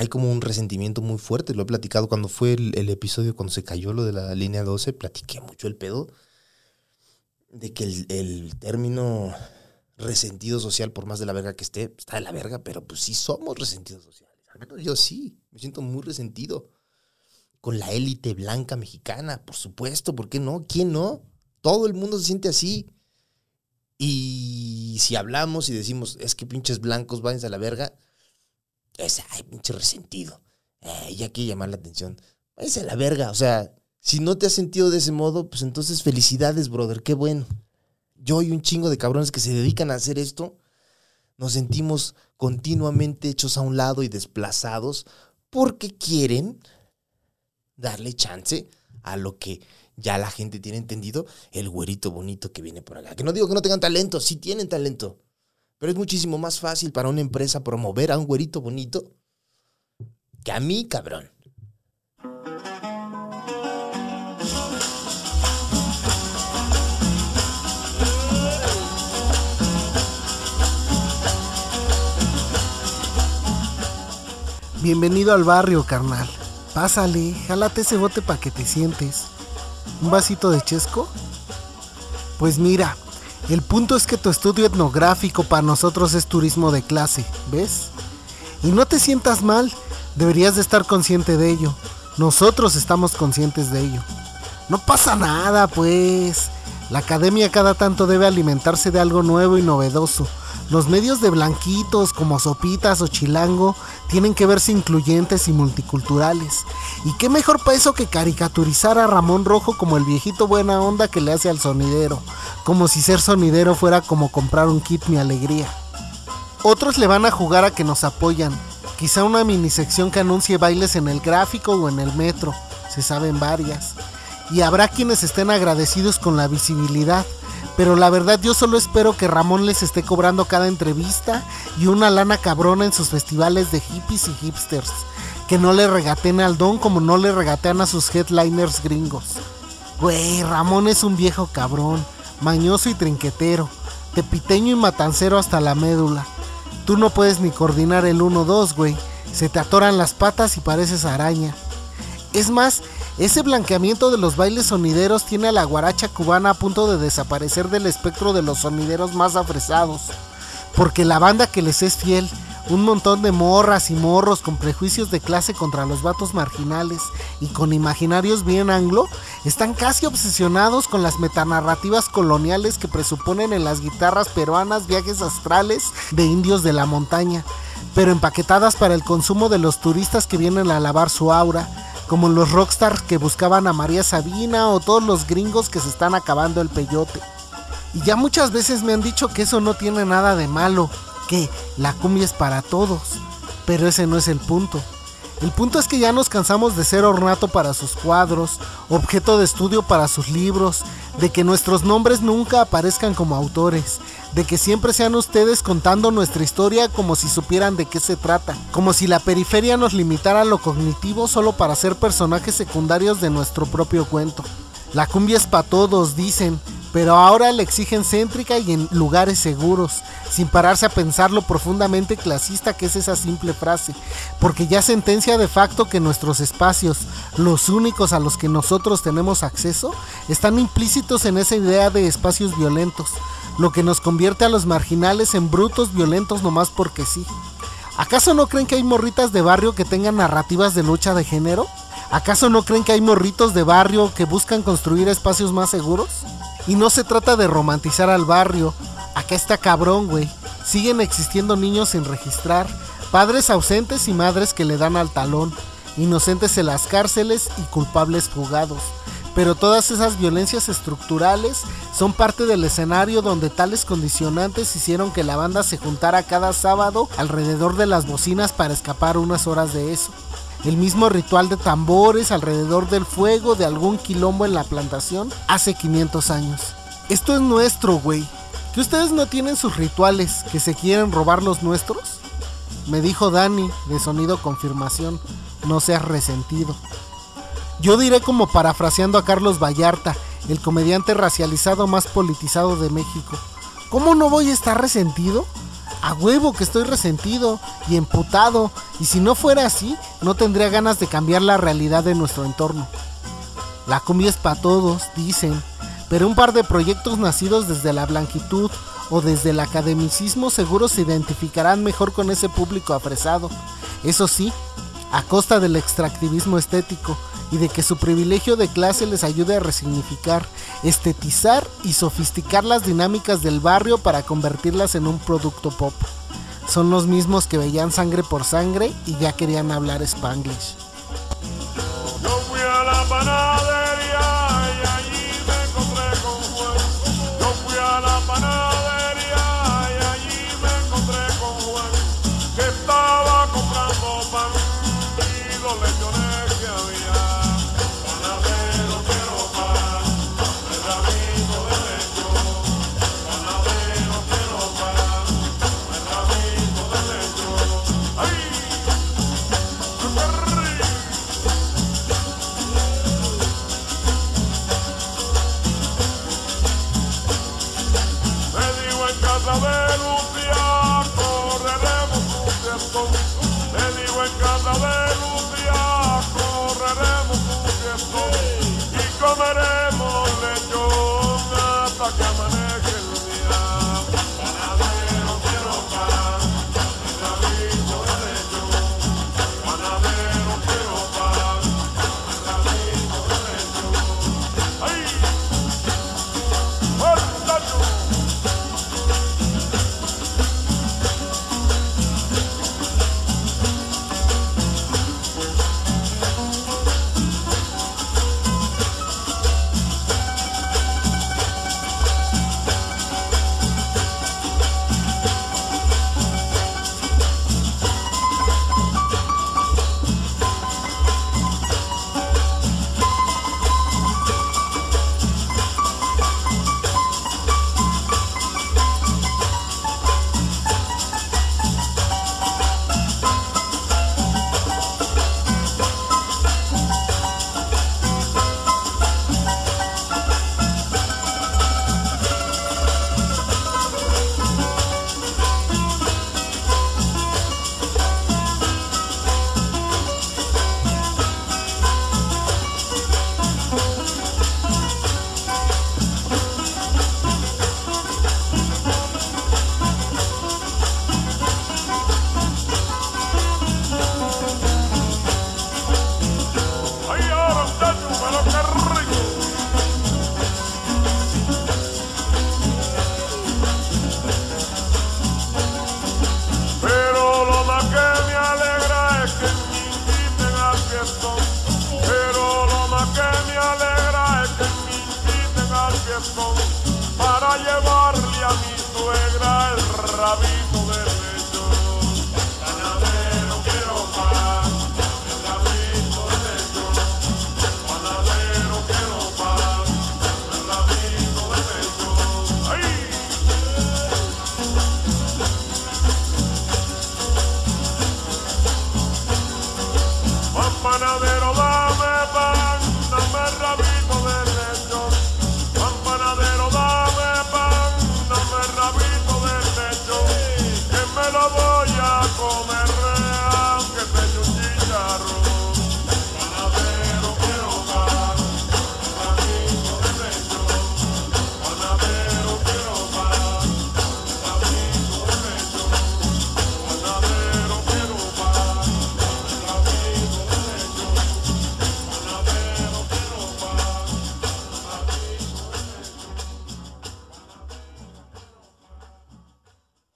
hay como un resentimiento muy fuerte. Lo he platicado cuando fue el, el episodio, cuando se cayó lo de la línea 12, platiqué mucho el pedo de que el, el término resentido social, por más de la verga que esté, está de la verga, pero pues sí somos resentidos sociales. Al menos yo sí, me siento muy resentido. Con la élite blanca mexicana, por supuesto, ¿por qué no? ¿Quién no? Todo el mundo se siente así. Y si hablamos y decimos, es que pinches blancos, váyanse a la verga, es, ay, pinche resentido. Eh, ya que llamar la atención. Váyanse a la verga. O sea, si no te has sentido de ese modo, pues entonces felicidades, brother, qué bueno. Yo y un chingo de cabrones que se dedican a hacer esto, nos sentimos continuamente hechos a un lado y desplazados porque quieren darle chance a lo que ya la gente tiene entendido, el güerito bonito que viene por acá. Que no digo que no tengan talento, sí tienen talento. Pero es muchísimo más fácil para una empresa promover a un güerito bonito que a mí, cabrón. Bienvenido al barrio, carnal. Pásale, jálate ese bote para que te sientes. ¿Un vasito de chesco? Pues mira, el punto es que tu estudio etnográfico para nosotros es turismo de clase, ¿ves? Y no te sientas mal, deberías de estar consciente de ello. Nosotros estamos conscientes de ello. No pasa nada, pues. La academia cada tanto debe alimentarse de algo nuevo y novedoso. Los medios de blanquitos como Sopitas o Chilango tienen que verse incluyentes y multiculturales. Y qué mejor para eso que caricaturizar a Ramón Rojo como el viejito buena onda que le hace al sonidero, como si ser sonidero fuera como comprar un kit mi alegría. Otros le van a jugar a que nos apoyan, quizá una minisección que anuncie bailes en el gráfico o en el metro, se saben varias. Y habrá quienes estén agradecidos con la visibilidad, pero la verdad yo solo espero que Ramón les esté cobrando cada entrevista y una lana cabrona en sus festivales de hippies y hipsters. Que no le regateen al don como no le regatean a sus headliners gringos. Güey, Ramón es un viejo cabrón, mañoso y trinquetero, tepiteño y matancero hasta la médula. Tú no puedes ni coordinar el 1-2, güey. Se te atoran las patas y pareces araña. Es más, ese blanqueamiento de los bailes sonideros tiene a la guaracha cubana a punto de desaparecer del espectro de los sonideros más afresados. Porque la banda que les es fiel, un montón de morras y morros con prejuicios de clase contra los vatos marginales y con imaginarios bien anglo, están casi obsesionados con las metanarrativas coloniales que presuponen en las guitarras peruanas viajes astrales de indios de la montaña, pero empaquetadas para el consumo de los turistas que vienen a lavar su aura como los rockstars que buscaban a María Sabina o todos los gringos que se están acabando el peyote. Y ya muchas veces me han dicho que eso no tiene nada de malo, que la cumbia es para todos, pero ese no es el punto. El punto es que ya nos cansamos de ser ornato para sus cuadros, objeto de estudio para sus libros, de que nuestros nombres nunca aparezcan como autores, de que siempre sean ustedes contando nuestra historia como si supieran de qué se trata, como si la periferia nos limitara lo cognitivo solo para ser personajes secundarios de nuestro propio cuento. La cumbia es para todos, dicen, pero ahora le exigen céntrica y en lugares seguros, sin pararse a pensar lo profundamente clasista que es esa simple frase, porque ya sentencia de facto que nuestros espacios, los únicos a los que nosotros tenemos acceso, están implícitos en esa idea de espacios violentos, lo que nos convierte a los marginales en brutos violentos nomás porque sí. ¿Acaso no creen que hay morritas de barrio que tengan narrativas de lucha de género? ¿Acaso no creen que hay morritos de barrio que buscan construir espacios más seguros? Y no se trata de romantizar al barrio. Acá está cabrón, güey. Siguen existiendo niños sin registrar, padres ausentes y madres que le dan al talón, inocentes en las cárceles y culpables fugados. Pero todas esas violencias estructurales son parte del escenario donde tales condicionantes hicieron que la banda se juntara cada sábado alrededor de las bocinas para escapar unas horas de eso. El mismo ritual de tambores alrededor del fuego de algún quilombo en la plantación hace 500 años. Esto es nuestro, güey. ¿Que ustedes no tienen sus rituales que se quieren robar los nuestros? Me dijo Dani de sonido confirmación, no seas resentido. Yo diré como parafraseando a Carlos Vallarta, el comediante racializado más politizado de México. ¿Cómo no voy a estar resentido? A huevo que estoy resentido y emputado Y si no fuera así, no tendría ganas de cambiar la realidad de nuestro entorno. La cumbia es para todos, dicen, pero un par de proyectos nacidos desde la blanquitud o desde el academicismo seguro se identificarán mejor con ese público apresado. Eso sí, a costa del extractivismo estético y de que su privilegio de clase les ayude a resignificar, estetizar y sofisticar las dinámicas del barrio para convertirlas en un producto pop. Son los mismos que veían sangre por sangre y ya querían hablar spanglish. Yo fui a la panadería y allí me encontré con Juan. Yo fui a la panadería y allí me encontré con Juan, que estaba comprando pan y los lechones Romero. Para llevarle a mi suegra el rabito